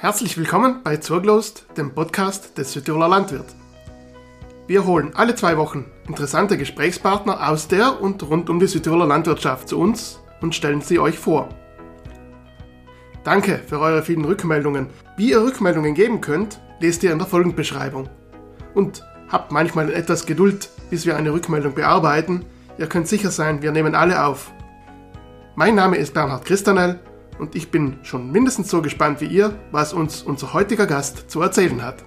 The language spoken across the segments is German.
Herzlich willkommen bei Zurglost, dem Podcast des Südtiroler Landwirt. Wir holen alle zwei Wochen interessante Gesprächspartner aus der und rund um die Südtiroler Landwirtschaft zu uns und stellen sie euch vor. Danke für eure vielen Rückmeldungen. Wie ihr Rückmeldungen geben könnt, lest ihr in der Folgenbeschreibung. Und habt manchmal etwas Geduld, bis wir eine Rückmeldung bearbeiten. Ihr könnt sicher sein, wir nehmen alle auf. Mein Name ist Bernhard Christanel und ich bin schon mindestens so gespannt wie ihr, was uns unser heutiger Gast zu erzählen hat.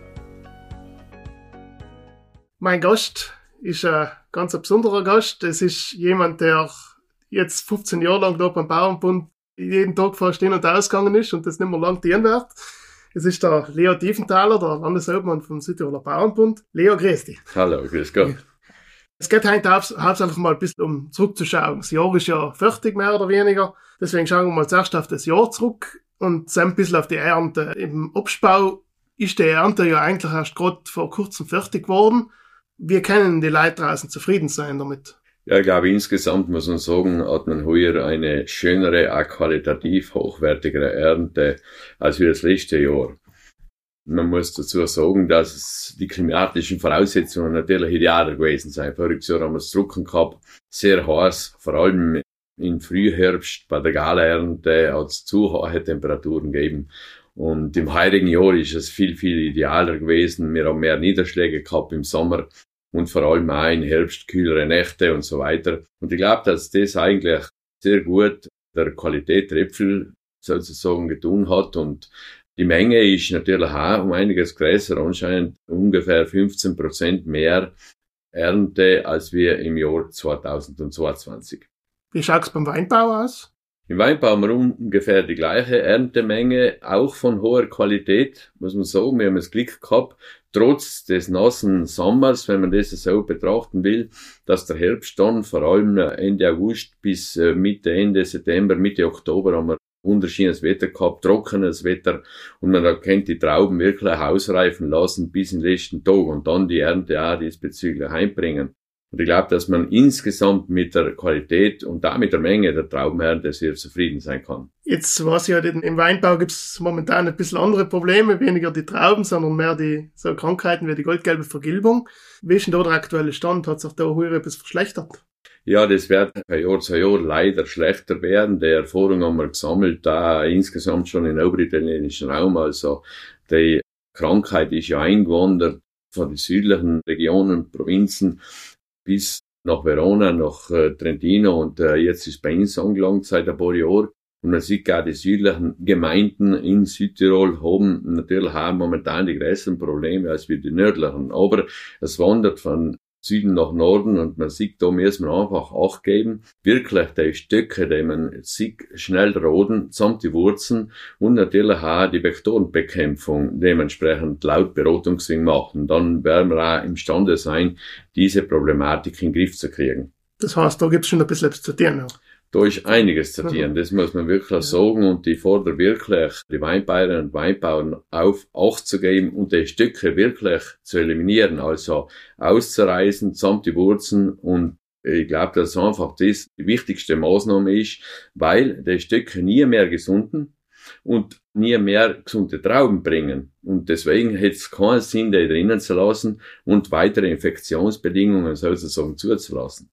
Mein Gast ist ein ganz besonderer Gast. Es ist jemand, der jetzt 15 Jahre lang da beim Bauernbund jeden Tag fast hin und ausgegangen ist und das nicht mehr lang dienen wird. Es ist der Leo Tiefenthaler, der Landesobmann vom Südtiroler Bauernbund. Leo, grüß dich. Hallo, grüß Gott. Es geht heute hauptsächlich mal ein bisschen um zurückzuschauen. Das Jahr ist ja fertig, mehr oder weniger. Deswegen schauen wir mal zuerst auf das Jahr zurück und dann ein bisschen auf die Ernte. Im Absbau ist die Ernte ja eigentlich erst gerade vor kurzem fertig geworden. Wir können die Leute draußen zufrieden sein damit. Ja, ich glaube, insgesamt muss man sagen, hat man heuer eine schönere, auch qualitativ hochwertigere Ernte als wie das letzte Jahr. Man muss dazu sagen, dass die klimatischen Voraussetzungen natürlich idealer gewesen sind. Voriges Jahr haben wir es Drucken gehabt, sehr heiß, vor allem im Frühherbst bei der Galaernte hat es zu hohe Temperaturen gegeben. Und im heurigen Jahr ist es viel, viel idealer gewesen. Wir haben mehr Niederschläge gehabt im Sommer und vor allem auch im Herbst kühlere Nächte und so weiter. Und ich glaube, dass das eigentlich sehr gut der Qualität der Äpfel sozusagen getun hat und die Menge ist natürlich auch um einiges größer, anscheinend ungefähr 15 Prozent mehr Ernte als wir im Jahr 2022. Wie schaut's beim Weinbau aus? Im Weinbau haben wir ungefähr die gleiche Erntemenge, auch von hoher Qualität, muss man sagen. Wir haben das Glück gehabt, trotz des nassen Sommers, wenn man das so betrachten will, dass der Herbst dann vor allem Ende August bis äh, Mitte, Ende September, Mitte Oktober haben wir wunderschönes Wetter gehabt, trockenes Wetter und man erkennt die Trauben wirklich ausreifen lassen bis in den letzten Tag und dann die Ernte auch diesbezüglich heimbringen. Und ich glaube, dass man insgesamt mit der Qualität und damit der Menge der Traubenernte sehr zufrieden sein kann. Jetzt weiß ich ja, im Weinbau gibt es momentan ein bisschen andere Probleme, weniger die Trauben, sondern mehr die so Krankheiten wie die goldgelbe Vergilbung. Wie ist denn da der aktuelle Stand? Hat sich da heuer etwas verschlechtert? Ja, das wird von Jahr zu Jahr leider schlechter werden. Die Erfahrung haben wir gesammelt, da insgesamt schon im oberitalienischen Raum. Also die Krankheit ist ja eingewandert von den südlichen Regionen, Provinzen bis nach Verona, nach äh, Trentino und äh, jetzt ist bei uns angelangt seit ein paar Jahren. Und man sieht gar die südlichen Gemeinden in Südtirol haben natürlich auch momentan die größeren Probleme als wir die nördlichen. Aber es wandert von Süden nach Norden und man sieht, da muss man einfach Acht geben. Wirklich die Stöcke, die man sieht, schnell roden, samt die Wurzeln und natürlich auch die Vektorenbekämpfung dementsprechend laut Beratungswing machen. Dann werden wir auch imstande sein, diese Problematik in den Griff zu kriegen. Das heißt, da gibt es schon ein bisschen etwas zu tun. Ja. Da ist einiges zu tun, das muss man wirklich sagen und ich fordere wirklich die Weinbauern und Weinbauern auf, Acht zu geben und die Stücke wirklich zu eliminieren, also auszureißen, samt die Wurzeln und ich glaube, dass einfach das die wichtigste Maßnahme ist, weil die Stücke nie mehr gesunden und nie mehr gesunde Trauben bringen. Und deswegen hätte es keinen Sinn, die drinnen zu lassen und weitere Infektionsbedingungen sozusagen zuzulassen.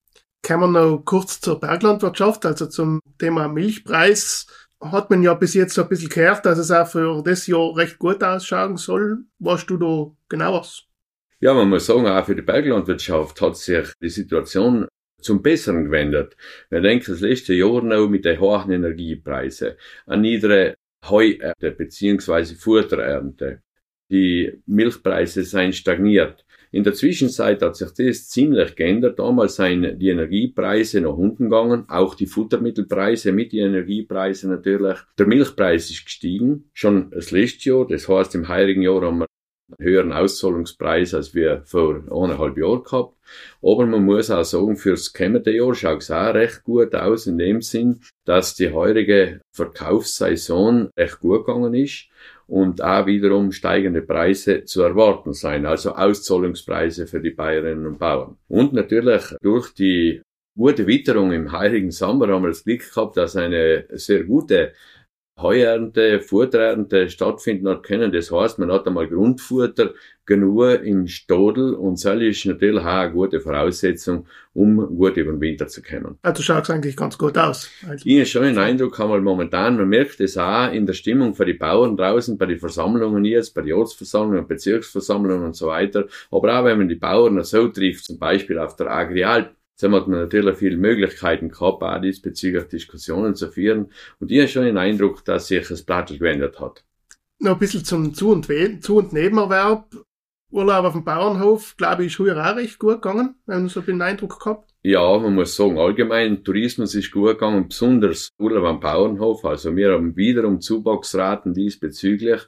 Kommen wir noch kurz zur Berglandwirtschaft, also zum Thema Milchpreis. Hat man ja bis jetzt so ein bisschen gehört, dass es auch für das Jahr recht gut ausschauen soll. Weißt du da genau was? Ja, man muss sagen, auch für die Berglandwirtschaft hat sich die Situation zum Besseren gewendet. Wir denken das letzte Jahr noch mit den hohen Energiepreisen an niedere Heuernte beziehungsweise Futterernte. Die Milchpreise sind stagniert. In der Zwischenzeit hat sich das ziemlich geändert. Damals seien die Energiepreise nach unten gegangen, auch die Futtermittelpreise mit den Energiepreisen natürlich. Der Milchpreis ist gestiegen, schon das letzte Jahr. Das heißt, im heurigen Jahr haben wir einen höheren Auszahlungspreis, als wir vor eineinhalb Jahren gehabt. Aber man muss auch sagen, fürs kommende Jahr schaut es auch recht gut aus, in dem Sinn, dass die heurige Verkaufssaison recht gut gegangen ist und auch wiederum steigende Preise zu erwarten sein, also Auszahlungspreise für die Bäuerinnen und Bauern. Und natürlich durch die gute Witterung im heiligen Sommer haben wir das Glück gehabt, dass eine sehr gute Heuernte, Futterernte stattfinden hat können. Das heißt, man hat einmal Grundfutter genug im Stodel und das ist natürlich auch eine gute Voraussetzung, um gut über den Winter zu kommen. Also schaut es eigentlich ganz gut aus. Also. Ich habe schon den Eindruck, einmal momentan, man merkt es auch in der Stimmung für die Bauern draußen, bei den Versammlungen jetzt, bei den Ortsversammlungen, Bezirksversammlungen und so weiter. Aber auch wenn man die Bauern so trifft, zum Beispiel auf der Agrialp, Jetzt hat man natürlich viele Möglichkeiten gehabt, auch diesbezüglich Diskussionen zu führen. Und ich habe schon den Eindruck, dass sich das Blatt gewendet hat. Noch ein bisschen zum Zu- und, Zu und Nebenerwerb. Urlaub auf dem Bauernhof, glaube ich, ist früher auch recht gut gegangen, wenn man so den Eindruck gehabt. Ja, man muss sagen, allgemein Tourismus ist gut gegangen, besonders Urlaub am Bauernhof. Also wir haben wiederum Zuwachsraten diesbezüglich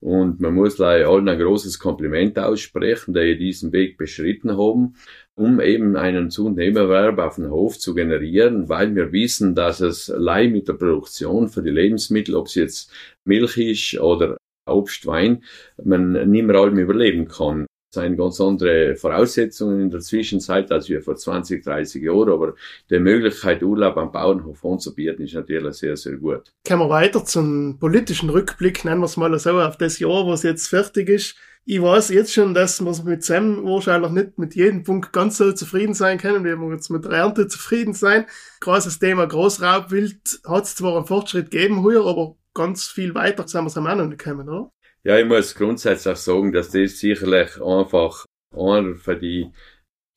und man muss allen ein großes Kompliment aussprechen, die diesen Weg beschritten haben um eben einen Zunehmerwerb auf den Hof zu generieren, weil wir wissen, dass es allein mit der Produktion für die Lebensmittel, ob es jetzt Milch ist oder Obst, Wein, man nicht mehr allem überleben kann. Das sind ganz andere Voraussetzungen in der Zwischenzeit als wir vor 20, 30 Jahren, aber die Möglichkeit, Urlaub am Bauernhof anzubieten, ist natürlich sehr, sehr gut. Kommen wir weiter zum politischen Rückblick, nennen wir es mal so, auf das Jahr, was jetzt fertig ist ich weiß jetzt schon, dass wir mit Sam wahrscheinlich nicht mit jedem Punkt ganz so zufrieden sein können, wie wir jetzt mit der Ernte zufrieden sein. Großes Thema Großraubwild hat es zwar einen Fortschritt gegeben hier, aber ganz viel weiter sind wir es auch noch gekommen, oder? Ja, ich muss grundsätzlich sagen, dass das sicherlich einfach einer von die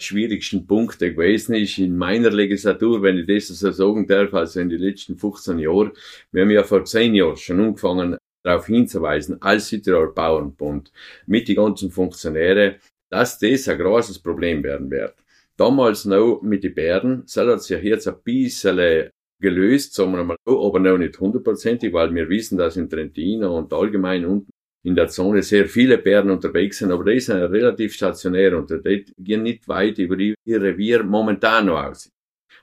schwierigsten Punkte gewesen ist in meiner Legislatur, wenn ich das so sagen darf, also in den letzten 15 Jahren. Wir haben ja vor 10 Jahren schon angefangen, darauf hinzuweisen, als Südtirol Bauernbund, mit die ganzen Funktionäre, dass das ein großes Problem werden wird. Damals noch mit den Bären, das hat sich jetzt ein bisschen gelöst, sagen wir mal aber noch nicht hundertprozentig, weil wir wissen, dass in Trentino und allgemein unten in der Zone sehr viele Bären unterwegs sind, aber die sind relativ stationär und die gehen nicht weit über ihr Revier momentan noch aus.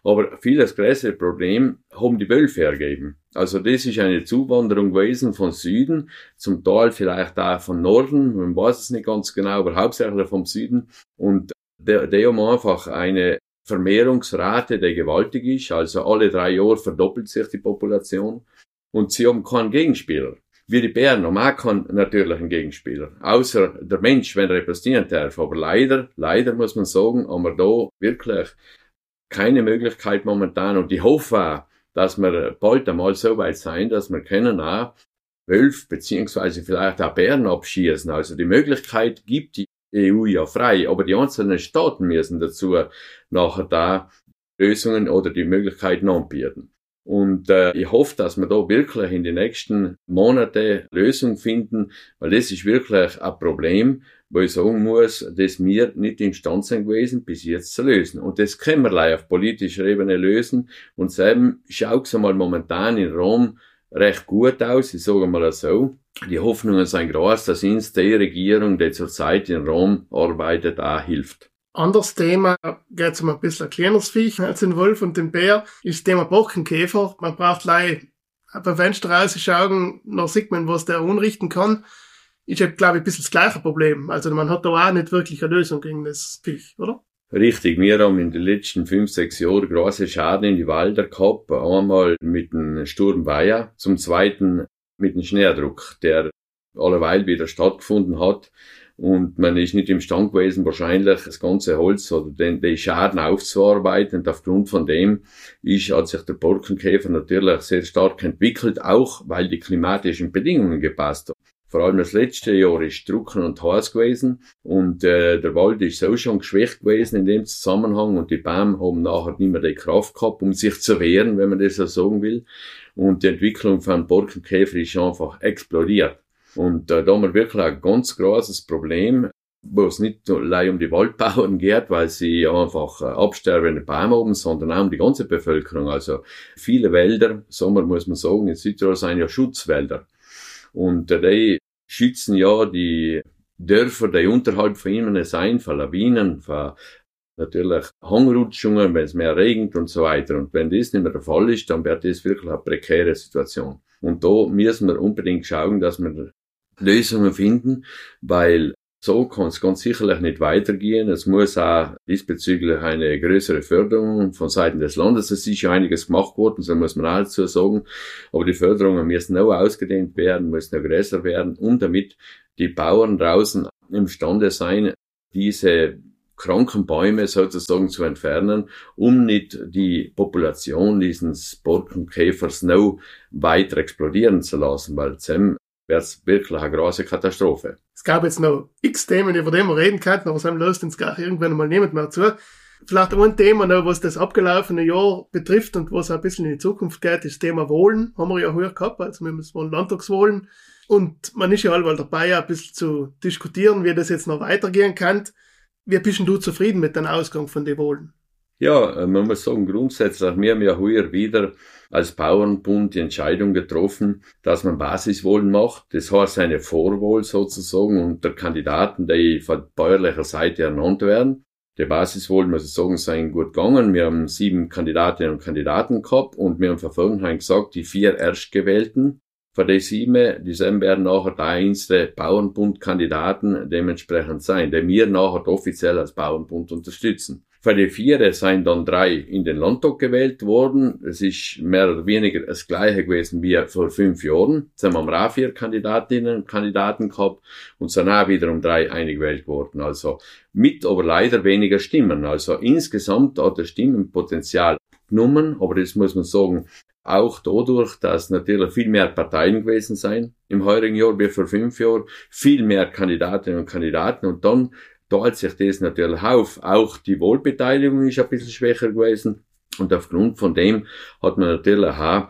Aber viel das größere Problem haben die Wölfe ergeben. Also das ist eine Zuwanderung gewesen von Süden, zum Teil vielleicht auch von Norden, man weiß es nicht ganz genau, aber hauptsächlich vom Süden. Und der, der haben einfach eine Vermehrungsrate, die gewaltig ist, also alle drei Jahre verdoppelt sich die Population und sie haben keinen Gegenspieler. Wie die Bären haben auch keinen natürlichen Gegenspieler, außer der Mensch, wenn er dienen darf. Aber leider, leider muss man sagen, haben wir da wirklich keine Möglichkeit momentan und ich hoffe auch, dass wir bald einmal so weit sein, dass wir können auch Wölfe beziehungsweise vielleicht auch Bären abschießen. Also die Möglichkeit gibt die EU ja frei, aber die einzelnen Staaten müssen dazu nachher da Lösungen oder die Möglichkeiten anbieten. Und äh, ich hoffe, dass wir da wirklich in den nächsten Monaten Lösungen finden, weil das ist wirklich ein Problem, wo ich sagen muss, dass wir nicht imstand sind gewesen, bis jetzt zu lösen. Und das können wir auf politischer Ebene lösen. Und selben schaut es einmal momentan in Rom recht gut aus, ich sage mal so. Die Hoffnungen sind groß, dass uns die Regierung, die zurzeit in Rom arbeitet, auch hilft. Anderes Thema, geht um ein bisschen ein kleineres Viech als den Wolf und den Bär, ist das Thema Bockenkäfer. Man braucht leider beim Fenster rausschauen, noch sieht man, was der unrichten kann ist ja, glaube ich, ein bisschen das gleiche Problem. Also man hat da auch nicht wirklich eine Lösung gegen das Viech, oder? Richtig, wir haben in den letzten fünf, sechs Jahren große Schaden in die Wälder gehabt. Einmal mit dem Sturm Bayer, zum zweiten mit dem Schneerdruck, der alleweil wieder stattgefunden hat. Und man ist nicht imstand gewesen, wahrscheinlich das ganze Holz oder den, den Schaden aufzuarbeiten. Und aufgrund von dem ist, hat sich der Borkenkäfer natürlich sehr stark entwickelt, auch weil die klimatischen Bedingungen gepasst haben. Vor allem das letzte Jahr ist trocken und heiß gewesen und äh, der Wald ist so schon geschwächt gewesen in dem Zusammenhang und die Bäume haben nachher nicht mehr die Kraft gehabt, um sich zu wehren, wenn man das so sagen will. Und die Entwicklung von Borkenkäfer ist einfach explodiert. Und äh, da haben wir wirklich ein ganz großes Problem, wo es nicht allein um die Waldbauern geht, weil sie einfach äh, absterbende Bäume haben, sondern auch um die ganze Bevölkerung. Also viele Wälder, Sommer muss man sagen, in Südtirol sind ja Schutzwälder. Und die schützen ja die Dörfer, die unterhalb von ihnen sein, von Lawinen, von natürlich Hangrutschungen, wenn es mehr regnet und so weiter. Und wenn das nicht mehr der Fall ist, dann wird das wirklich eine prekäre Situation. Und da müssen wir unbedingt schauen, dass wir Lösungen finden, weil So kann es ganz sicherlich nicht weitergehen. Es muss auch diesbezüglich eine größere Förderung von Seiten des Landes. Es ist ja einiges gemacht worden, so muss man auch dazu sagen. Aber die Förderungen müssen auch ausgedehnt werden, müssen auch größer werden, um damit die Bauern draußen imstande sein, diese kranken Bäume sozusagen zu entfernen, um nicht die Population dieses Borkenkäfers noch weiter explodieren zu lassen, weil dann wäre es wirklich eine große Katastrophe. Es gab jetzt noch x Themen, über die wir reden könnten, aber es löst uns gar irgendwann mal niemand mehr zu. Vielleicht ein Thema noch, was das abgelaufene Jahr betrifft und was ein bisschen in die Zukunft geht, ist das Thema Wohlen. Haben wir ja höher gehabt, also wir müssen Landtagswohlen. Und man ist ja allweil dabei, ein bisschen zu diskutieren, wie das jetzt noch weitergehen kann. Wie bist du zufrieden mit dem Ausgang von den Wahlen? Ja, äh, man muss sagen, grundsätzlich, wir haben ja heuer wieder als Bauernbund die Entscheidung getroffen, dass man Basiswahlen macht. Das heißt eine Vorwahl sozusagen unter Kandidaten, die von bäuerlicher Seite ernannt werden. Die Basiswahlen, muss ich sagen, sind gut gegangen. Wir haben sieben Kandidatinnen und Kandidaten gehabt und wir haben von vornherein gesagt, die vier Erstgewählten von den sieben, die werden nachher der einste Bauernbundkandidaten dementsprechend sein, die wir nachher offiziell als Bauernbund unterstützen. Für die vier sind dann drei in den Landtag gewählt worden. Es ist mehr oder weniger das gleiche gewesen wie vor fünf Jahren. Jetzt haben wir auch vier Kandidatinnen und Kandidaten gehabt und sind auch wiederum drei eingewählt worden. Also mit aber leider weniger Stimmen. Also insgesamt hat das Stimmenpotenzial genommen, aber das muss man sagen, auch dadurch, dass natürlich viel mehr Parteien gewesen sein im heurigen Jahr wie vor fünf Jahren, viel mehr Kandidatinnen und Kandidaten und dann teilt sich das natürlich auf. Auch die Wohlbeteiligung ist ein bisschen schwächer gewesen und aufgrund von dem hat man natürlich auch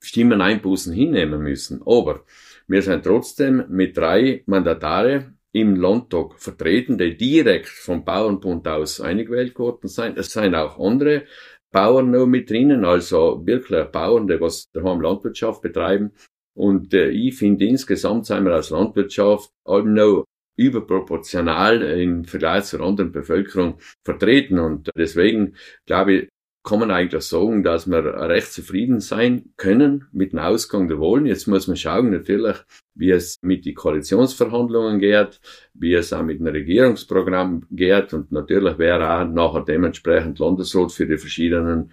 Stimmeneinbußen hinnehmen müssen. Aber wir sind trotzdem mit drei Mandatare im Landtag vertreten, die direkt vom Bauernbund aus eingewählt worden sind. Es sind auch andere Bauern noch mit drinnen, also wirklich Bauern, die was daheim Landwirtschaft betreiben. Und äh, ich finde insgesamt sind wir als Landwirtschaft noch überproportional im Vergleich zur anderen Bevölkerung vertreten. Und deswegen glaube ich, kann man eigentlich sagen, dass wir recht zufrieden sein können mit dem Ausgang der Wahlen. Jetzt muss man schauen, natürlich, wie es mit den Koalitionsverhandlungen geht, wie es auch mit dem Regierungsprogramm geht und natürlich wäre auch nachher dementsprechend Landesrat für die verschiedenen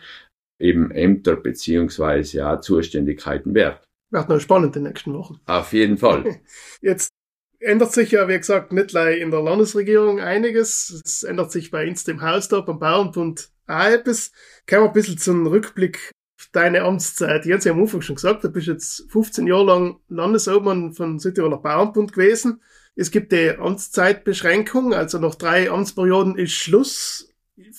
eben Ämter beziehungsweise ja Zuständigkeiten wert. Wird noch spannend in den nächsten Wochen. Auf jeden Fall. Jetzt ändert sich ja, wie gesagt, nicht in der Landesregierung einiges. Es ändert sich bei uns im Haus da beim Bauernbund auch etwas. Kommen wir ein bisschen zum Rückblick auf deine Amtszeit. Ich habe ja am Anfang schon gesagt, du bist jetzt 15 Jahre lang Landesobmann von Südtiroler Bauernbund gewesen. Es gibt die Amtszeitbeschränkung, also nach drei Amtsperioden ist Schluss.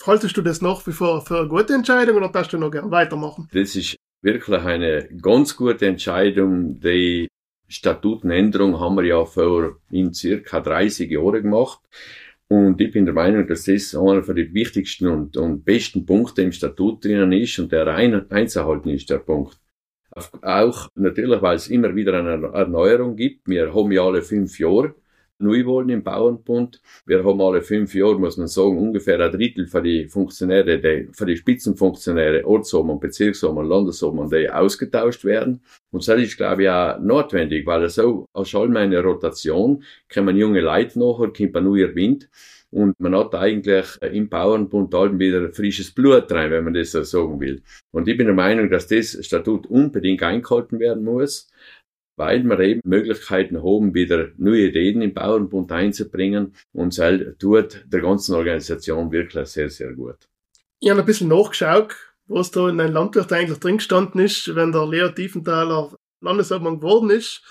Haltest du das noch für, für eine gute Entscheidung oder darfst du noch gern weitermachen? Das ist wirklich eine ganz gute Entscheidung. Die Statutenänderung haben wir ja vor in circa 30 Jahren gemacht. Und ich bin der Meinung, dass das einer von den wichtigsten und, und besten Punkte im Statut drinnen ist und der rein einzuhalten ist, der Punkt. Auch natürlich, weil es immer wieder eine Erneuerung gibt. Wir haben ja alle fünf Jahre Neuwahlen im Bauernbund. Wir haben alle fünf Jahre, muss man sagen, ungefähr ein Drittel für die Funktionäre, die, für die Spitzenfunktionäre, Ortsobmann, Bezirksobmann, Landesobmann, die ausgetauscht werden. Und das ist, glaube ich, auch notwendig, weil so als allgemeine Rotation kommen junge Leute nachher, kommt ein neuer Wind. Und man hat eigentlich im Bauernbund halt wieder frisches Blut rein, wenn man das so sagen will. Und ich bin der Meinung, dass das Statut unbedingt eingehalten werden muss weil wir eben Möglichkeiten haben, wieder neue Ideen im Bauernbund einzubringen und das tut der ganzen Organisation wirklich sehr, sehr gut. Ich habe ein bisschen nachgeschaut, was da in einem Landwirt eigentlich drin gestanden ist, wenn der Leo Tiefenthaler Landesobmann geworden ist.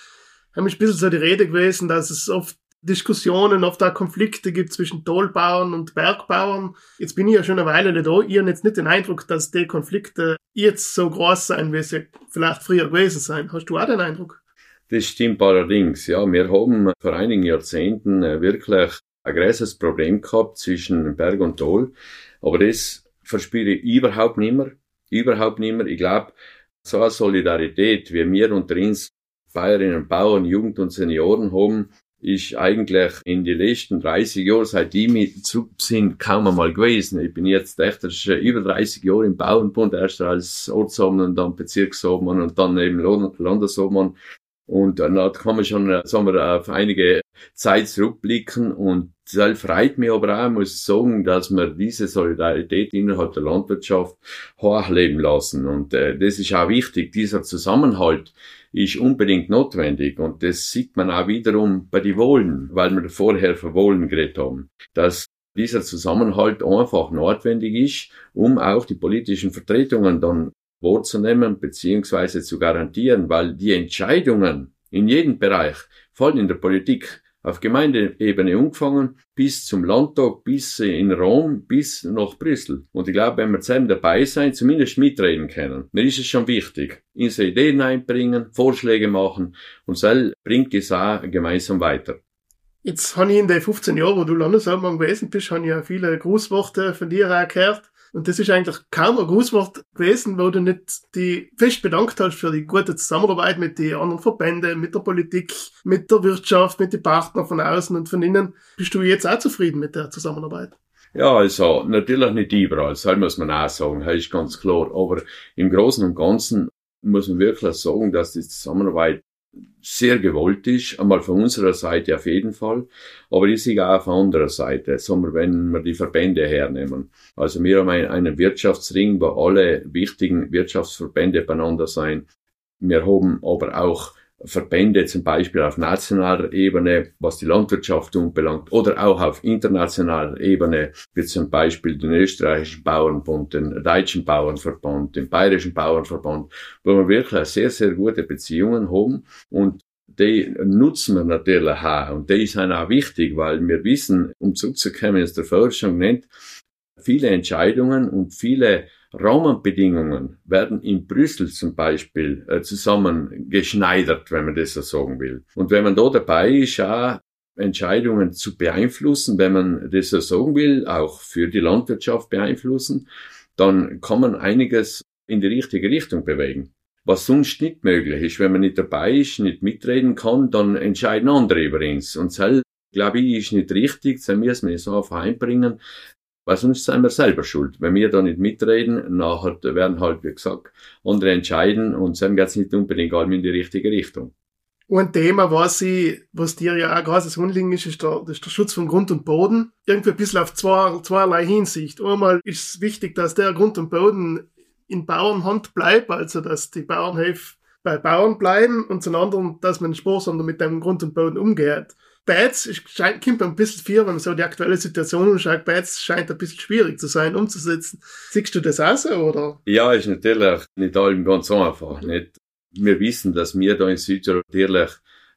Haben ein bisschen so die Rede gewesen, dass es oft Diskussionen, oft auch Konflikte gibt zwischen Tollbauern und Bergbauern. Jetzt bin ich ja schon eine Weile nicht da. Ich habe jetzt nicht den Eindruck, dass die Konflikte jetzt so groß sein, wie sie vielleicht früher gewesen sein. Hast du auch den Eindruck? Das stimmt allerdings. Ja, wir haben vor einigen Jahrzehnten äh, wirklich ein großes Problem gehabt zwischen Berg und Tal. Aber das verspüre ich überhaupt nicht mehr. Überhaupt nicht mehr. Ich glaube, so eine Solidarität, wie wir unter uns Bayerinnen, Bauern, Jugend und Senioren haben, ist eigentlich in die letzten 30 Jahren, seit ich mit zurück sind, kaum einmal gewesen. Ich bin jetzt echt über 30 Jahre im Bauernbund, erst als Ortsobmann und dann Bezirksobmann und dann eben Landesobmann. Und da kann man schon, äh, sagen wir, auf einige Zeit zurückblicken und das freut mich aber auch, muss ich sagen, dass wir diese Solidarität innerhalb der Landwirtschaft hochleben lassen. Und äh, das ist auch wichtig. Dieser Zusammenhalt ist unbedingt notwendig. Und das sieht man auch wiederum bei den Wohlen, weil wir vorher von Wohlen geredet haben. Dass dieser Zusammenhalt einfach notwendig ist, um auch die politischen Vertretungen dann wahrzunehmen beziehungsweise zu garantieren, weil die Entscheidungen in jedem Bereich, vor allem in der Politik, auf Gemeindeebene angefangen, bis zum Landtag, bis in Rom, bis nach Brüssel. Und ich glaube, wenn wir zusammen dabei sein, zumindest mitreden können, dann ist es schon wichtig. Unsere Ideen einbringen, Vorschläge machen und so bringt es auch gemeinsam weiter. Jetzt habe ich in den 15 Jahren, wo du Landeshauptmann gewesen bist, habe ich ja viele Grußworte von dir auch gehört. Und das ist eigentlich kaum ein Grußwort gewesen, wo du nicht die fest bedankt hast für die gute Zusammenarbeit mit den anderen Verbänden, mit der Politik, mit der Wirtschaft, mit den Partnern von außen und von innen. Bist du jetzt auch zufrieden mit der Zusammenarbeit? Ja, also natürlich nicht überall, das muss man auch sagen, das ist ganz klar. Aber im Großen und Ganzen muss man wirklich sagen, dass die Zusammenarbeit sehr gewollt ist, einmal von unserer Seite auf jeden Fall, aber ich sehe auch von anderer Seite, wenn wir die Verbände hernehmen. Also wir haben einen Wirtschaftsring, wo alle wichtigen Wirtschaftsverbände beieinander sein. Wir haben aber auch Verbände zum Beispiel auf nationaler Ebene, was die Landwirtschaft anbelangt, oder auch auf internationaler Ebene, wie zum Beispiel den österreichischen Bauernbund, den deutschen Bauernverband, den bayerischen Bauernverband, wo wir wirklich sehr, sehr gute Beziehungen haben und die nutzen wir natürlich auch. Und die sind auch wichtig, weil wir wissen, um zurückzukommen, ist der Forschung nennt, viele Entscheidungen und viele Rahmenbedingungen werden in Brüssel zum Beispiel äh, zusammengeschneidert, wenn man das so sagen will. Und wenn man da dabei ist, auch Entscheidungen zu beeinflussen, wenn man das so sagen will, auch für die Landwirtschaft beeinflussen, dann kann man einiges in die richtige Richtung bewegen. Was sonst nicht möglich ist, wenn man nicht dabei ist, nicht mitreden kann, dann entscheiden andere über uns. Und das, glaube ich, ist nicht richtig, das müssen wir so auf einbringen, weil sonst sind wir selber schuld. Wenn wir da nicht mitreden, nachher werden halt, wie gesagt, andere entscheiden und dann geht es nicht unbedingt allem in die richtige Richtung. Und ein Thema, was ich, was dir ja auch großes Anliegen ist, ist der, ist der Schutz von Grund und Boden. Irgendwie ein bisschen auf zwei, zweierlei Hinsicht. Einmal ist es wichtig, dass der Grund und Boden in Bauernhand bleibt, also dass die Bauernhöfe bei Bauern bleiben und zum anderen, dass man sparsam mit dem Grund und Boden umgeht. Beides scheint, kommt ein bisschen viel, wenn man so die aktuelle Situation anschaut, beides scheint ein bisschen schwierig zu sein, umzusetzen. Siehst du das auch so, oder? Ja, ist natürlich nicht allem ganz einfach. Nicht? Wir wissen, dass wir da in Südtirol natürlich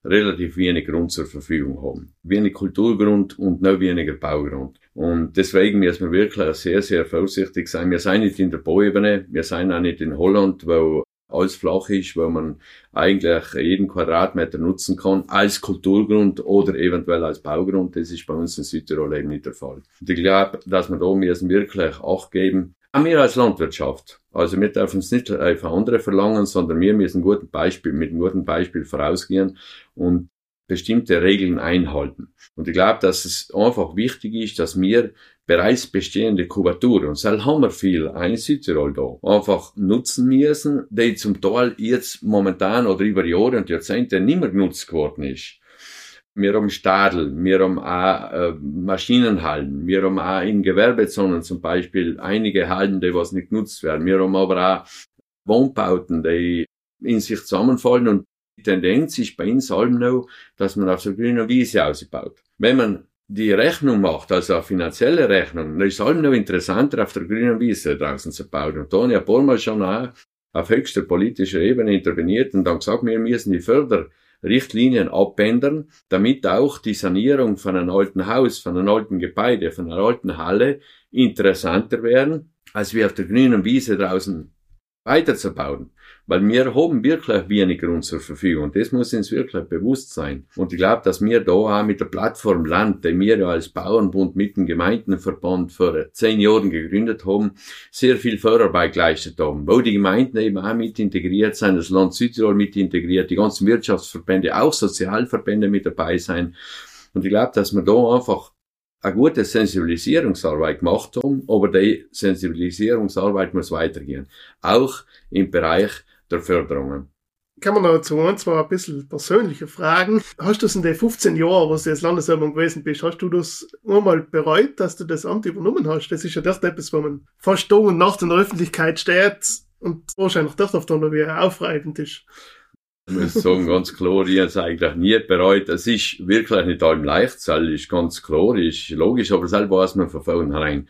relativ wenig Grund zur Verfügung haben. Wenig Kulturgrund und noch weniger Baugrund. Und deswegen müssen wir wirklich sehr, sehr vorsichtig sein. Wir sind nicht in der Bauebene, wir sind auch nicht in Holland, wo alles flach ist, wo man eigentlich jeden Quadratmeter nutzen kann als Kulturgrund oder eventuell als Baugrund. Das ist bei uns in Südtirol eben nicht der Fall. Und ich glaube, dass wir da müssen wirklich Acht geben. Auch wir als Landwirtschaft. Also wir dürfen es nicht einfach andere verlangen, sondern wir müssen guten Beispiel, mit einem guten Beispiel vorausgehen und bestimmte Regeln einhalten. Und ich glaube, dass es einfach wichtig ist, dass wir bereits bestehende Kubaturen, und so haben wir viel in Südtirol da, einfach nutzen müssen, die zum Teil jetzt momentan oder über Jahre und Jahrzehnte nicht mehr genutzt geworden ist. Wir haben Stadel, wir haben auch äh, Maschinenhallen, wir haben auch in Gewerbezonen zum Beispiel einige Hallen, die was nicht genutzt werden. Wir haben aber auch Wohnbauten, die in sich zusammenfallen und Tendenz ist bei uns allem noch, dass man auf so grüner Wiese ausbaut. Wenn man die Rechnung macht, also eine finanzielle Rechnung, dann ist es allem noch interessanter, auf der grünen Wiese draußen zu bauen. Und ein paar Mal schon auch auf höchster politischer Ebene interveniert und dann gesagt, wir müssen die Förderrichtlinien abändern, damit auch die Sanierung von einem alten Haus, von einem alten Gebäude, von einer alten Halle interessanter werden, als wir auf der grünen Wiese draußen weiterzubauen. Weil wir haben wirklich wenig Grund zur Verfügung. Und das muss uns wirklich bewusst sein. Und ich glaube, dass wir da auch mit der Plattform Land, die wir ja als Bauernbund mit dem Gemeindenverband vor zehn Jahren gegründet haben, sehr viel Förderarbeit geleistet haben. Wo die Gemeinden eben auch mit integriert sind, das Land Südtirol mit integriert, die ganzen Wirtschaftsverbände, auch Sozialverbände mit dabei sein. Und ich glaube, dass wir da einfach eine gute Sensibilisierungsarbeit gemacht haben, aber die Sensibilisierungsarbeit muss weitergehen. Auch im Bereich der Förderungen. kann man noch zu ein, zwei ein bisschen persönliche Fragen. Hast du das in den 15 Jahren, wo du jetzt Landeshauptmann gewesen bist, hast du das einmal bereut, dass du das Amt übernommen hast? Das ist ja das etwas, wo man fast Tag und Nacht in der Öffentlichkeit steht und wahrscheinlich das auf dann wie aufreibend ist. Muss sagen, ganz klar, ich habe es eigentlich nie bereut. Es ist wirklich nicht allem leicht, das ist ganz klar, ist logisch, aber selber weiß man von vornherein.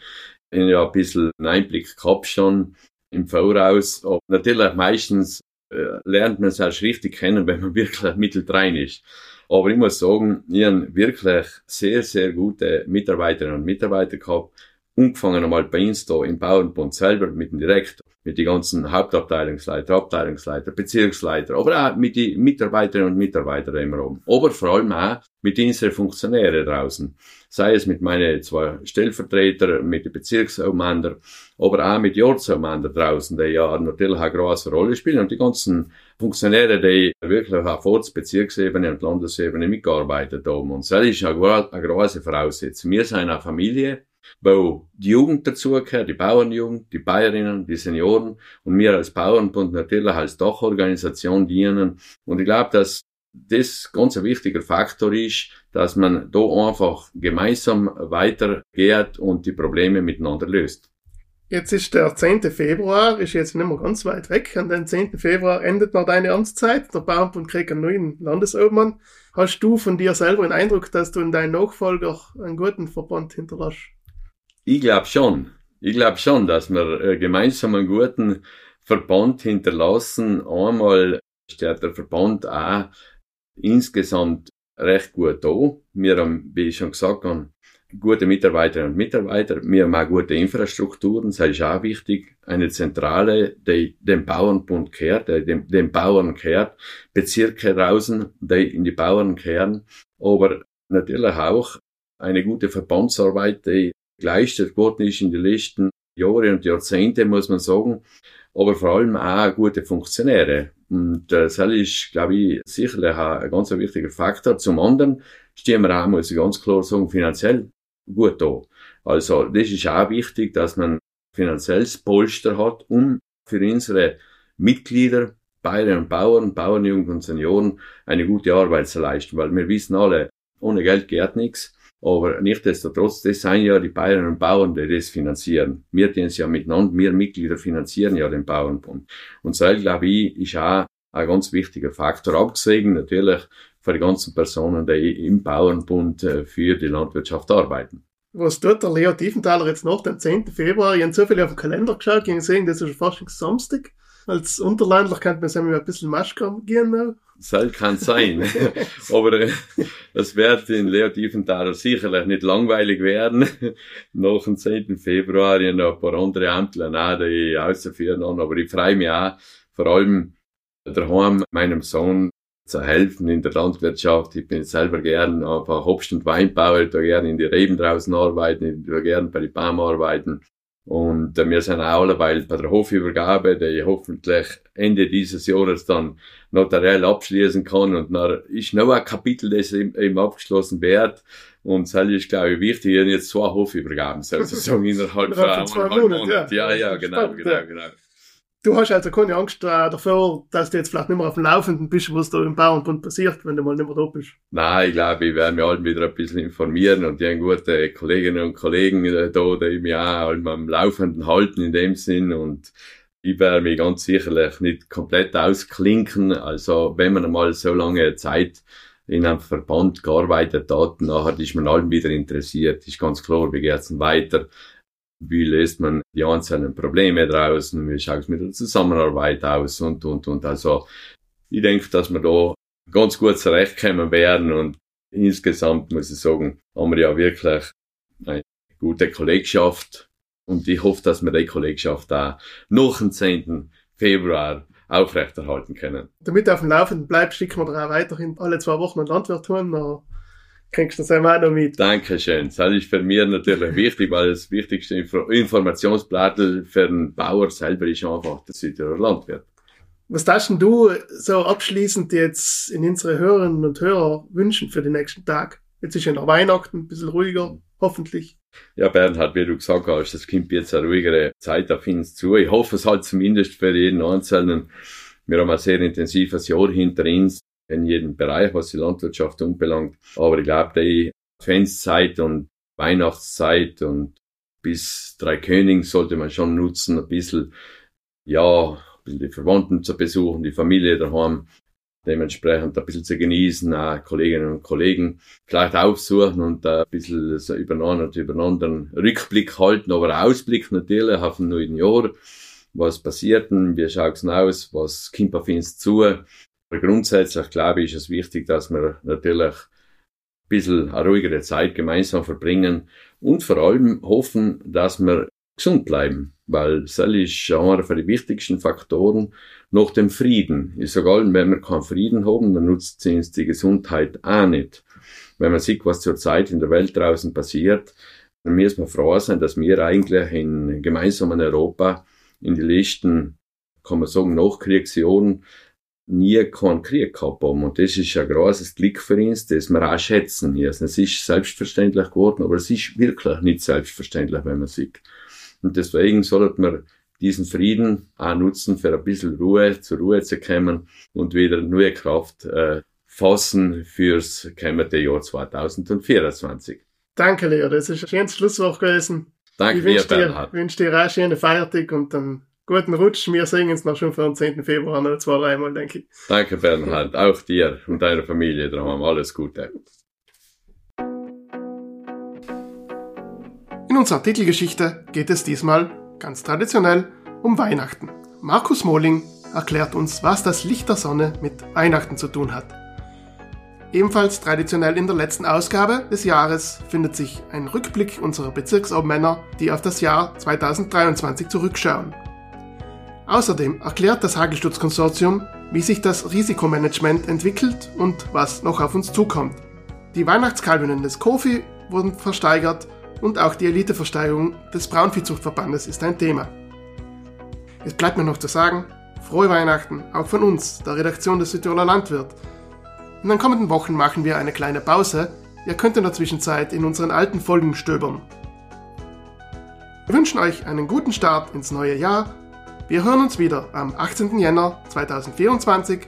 Ich habe ja ein bisschen einen Einblick gehabt schon im Voraus. Aber natürlich meistens äh, lernt man es erst richtig kennen, wenn man wirklich mittendrin ist. Aber ich muss sagen, ich habe wirklich sehr, sehr gute Mitarbeiterinnen und Mitarbeiter gehabt. Angefangen einmal bei uns da im Bauernbund selber mit dem Direktor mit den ganzen Hauptabteilungsleiter, Abteilungsleiter, Bezirksleiter, aber auch mit den Mitarbeiterinnen und Mitarbeitern im Raum. Aber vor allem auch mit unseren Funktionären draußen. Sei es mit meinen zwei Stellvertretern, mit den Bezirksaumandern, aber auch mit Jordsaumander draußen, die ja natürlich eine große Rolle spielen und die ganzen Funktionäre, die wirklich vor der Bezirksebene und Landesebene mitgearbeitet haben. Und das ist eine, eine große Voraussetzung. Wir sind eine Familie, wo die Jugend dazugehört, die Bauernjugend, die Bayerinnen, die Senioren und wir als Bauernbund natürlich als Dachorganisation dienen. Und ich glaube, dass das ganz ein wichtiger Faktor ist, dass man da einfach gemeinsam weitergeht und die Probleme miteinander löst. Jetzt ist der 10. Februar, ist jetzt nicht mehr ganz weit weg. An den 10. Februar endet noch deine Amtszeit. Der Bauernbund kriegt einen neuen Landesobmann. Hast du von dir selber den Eindruck, dass du in deinen Nachfolger einen guten Verband hinterlässt? Ich glaube schon. Ich glaube schon, dass wir äh, gemeinsam einen guten Verband hinterlassen. Einmal steht der Verband auch insgesamt recht gut da. Wir haben, wie ich schon gesagt habe, gute Mitarbeiterinnen und Mitarbeiter. Wir haben auch gute Infrastrukturen. Das ist auch wichtig. Eine Zentrale, die dem Bauernbund kehrt, die dem, dem Bauern kehrt. Bezirke draußen, die in die Bauern kehren. Aber natürlich auch eine gute Verbandsarbeit, die geleistet worden ist in den letzten Jahren und Jahrzehnten, muss man sagen. Aber vor allem auch gute Funktionäre. Und äh, das ist, glaube ich, sicherlich ein ganz wichtiger Faktor. Zum anderen stehen wir auch, muss ich ganz klar sagen, finanziell gut da. Also, das ist auch wichtig, dass man finanzielles Polster hat, um für unsere Mitglieder, Bayern und Bauern, Bauernjugend und Senioren eine gute Arbeit zu leisten. Weil wir wissen alle, ohne Geld geht nichts. Aber nichtsdestotrotz, das sind ja die Bayern und Bauern, die das finanzieren. Wir tun es ja miteinander, wir Mitglieder finanzieren ja den Bauernbund. Und so, glaube ich, ist auch ein ganz wichtiger Faktor. Abgesehen natürlich für die ganzen Personen, die im Bauernbund äh, für die Landwirtschaft arbeiten. Was tut der Leo Tiefenthaler jetzt nach dem 10. Februar? Ich habe so viel auf den Kalender geschaut, ich gesehen, das ist fast Samstag. Als Unterlandler könnte man sagen, ein bisschen Maschkram gehen. Das kann sein. Aber äh, es wird in Leo Tiefenthaler sicherlich nicht langweilig werden. Nach dem 10. Februar noch ein paar andere Ämter auch, die ich auszuführen habe. Aber ich freue mich auch, vor allem daheim meinem Sohn zu helfen in der Landwirtschaft. Ich bin selber gern einfach Obst- und Weinbauer, ich tue gern in die Reben draußen arbeiten, ich tue gern bei den Baum arbeiten. Und äh, wir sind auch dabei bei der Hofübergabe, die hoffentlich Ende dieses Jahres dann notariell abschließen kann. Und dann ist noch ein Kapitel, das eben abgeschlossen wird. Und das ist, glaube ich, wichtig. Ich jetzt zwei Hofübergaben sozusagen innerhalb von zwei Monaten. Ja, ja, ja, genau, genau, genau. Du hast also keine Angst äh, davor, dass du jetzt vielleicht nicht mehr auf dem Laufenden bist, was da im Bauernbund passiert, wenn du mal nicht mehr da bist. Nein, ich glaube, ich werde mich alle wieder ein bisschen informieren und die haben gute Kolleginnen und Kollegen äh, da, die mich auch am Laufenden halten in dem Sinn und ich werde mich ganz sicherlich nicht komplett ausklinken. Also, wenn man einmal so lange Zeit in einem Verband gearbeitet hat, nachher ist man allen wieder interessiert. Ist ganz klar, wie geht's denn weiter? Wie löst man die einzelnen Probleme draußen, wie schaut es mit der Zusammenarbeit aus und, und, und. Also ich denke, dass wir da ganz gut zurechtkommen werden und insgesamt muss ich sagen, haben wir ja wirklich eine gute Kollegschaft und ich hoffe, dass wir die Kollegschaft auch nach dem 10. Februar aufrechterhalten können. Damit du auf dem Laufenden bleibst, schicken wir dir auch weiterhin alle zwei Wochen einen Landwirt tun, kriegst du das auch noch mit. Dankeschön. Das ist für mich natürlich wichtig, weil das wichtigste Info Informationsblatt für den Bauer selber ist einfach der Südtiroler Landwirt. Was darfst denn du so abschließend jetzt in unsere Hörerinnen und Hörer wünschen für den nächsten Tag? Jetzt ist ja noch Weihnachten, ein bisschen ruhiger, hoffentlich. Ja, Bernhard, wie du gesagt hast, das kommt jetzt eine ruhigere Zeit auf uns zu. Ich hoffe es halt zumindest für jeden Einzelnen. Wir haben ein sehr intensives Jahr hinter uns in jedem Bereich, was die Landwirtschaft anbelangt. Aber ich glaube, die Adventszeit und Weihnachtszeit und bis drei König sollte man schon nutzen, ein bisschen, ja, ein bisschen die Verwandten zu besuchen, die Familie daheim, dementsprechend ein bisschen zu genießen, auch Kolleginnen und Kollegen vielleicht aufsuchen und ein bisschen so übereinander und übereinander einen Rückblick halten, aber Ausblick natürlich auf ein neues Jahr. Was passiert denn? Wie schaut's denn aus? Was kommt auf uns zu? Aber grundsätzlich glaube ich, ist es wichtig, dass wir natürlich ein bisschen eine ruhigere Zeit gemeinsam verbringen und vor allem hoffen, dass wir gesund bleiben, weil das ist einer von den wichtigsten Faktoren nach dem Frieden. Ich sage allen, wenn wir keinen Frieden haben, dann nutzt uns die Gesundheit auch nicht. Wenn man sieht, was zurzeit in der Welt draußen passiert, dann müssen wir froh sein, dass wir eigentlich in gemeinsamen Europa in die letzten, kann man sagen, Nachkriegsjahren nie keinen Krieg gehabt haben. Und das ist ein großes Glück für uns, das wir auch schätzen müssen. Es ist selbstverständlich geworden, aber es ist wirklich nicht selbstverständlich, wenn man sieht. Und deswegen sollten wir diesen Frieden auch nutzen, für ein bisschen Ruhe, zur Ruhe zu kommen und wieder neue Kraft äh, fassen fürs kommende Jahr 2024. Danke, Leo. Das ist ein schönes Schlusswort gewesen. Danke ich wünsche dir, wünsch dir auch eine schöne Feiertag und einen guten Rutsch. Wir sehen uns noch schon für den 10. Februar noch zwei, dreimal, denke ich. Danke, Bernhard. Auch dir und deiner Familie daheim. Alles Gute. In unserer Titelgeschichte geht es diesmal, ganz traditionell, um Weihnachten. Markus Mohling erklärt uns, was das Licht der Sonne mit Weihnachten zu tun hat. Ebenfalls traditionell in der letzten Ausgabe des Jahres findet sich ein Rückblick unserer Bezirksobmänner, die auf das Jahr 2023 zurückschauen. Außerdem erklärt das Hagelstutzkonsortium, wie sich das Risikomanagement entwickelt und was noch auf uns zukommt. Die Weihnachtskalbinnen des Kofi wurden versteigert und auch die Eliteversteigerung des Braunviehzuchtverbandes ist ein Thema. Es bleibt mir noch zu sagen, frohe Weihnachten, auch von uns, der Redaktion des Südtiroler Landwirt. In den kommenden Wochen machen wir eine kleine Pause. Ihr könnt in der Zwischenzeit in unseren alten Folgen stöbern. Wir wünschen euch einen guten Start ins neue Jahr. Wir hören uns wieder am 18. Jänner 2024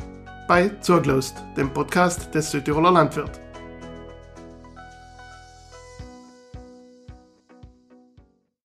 bei Zurglost, dem Podcast des Südtiroler Landwirt.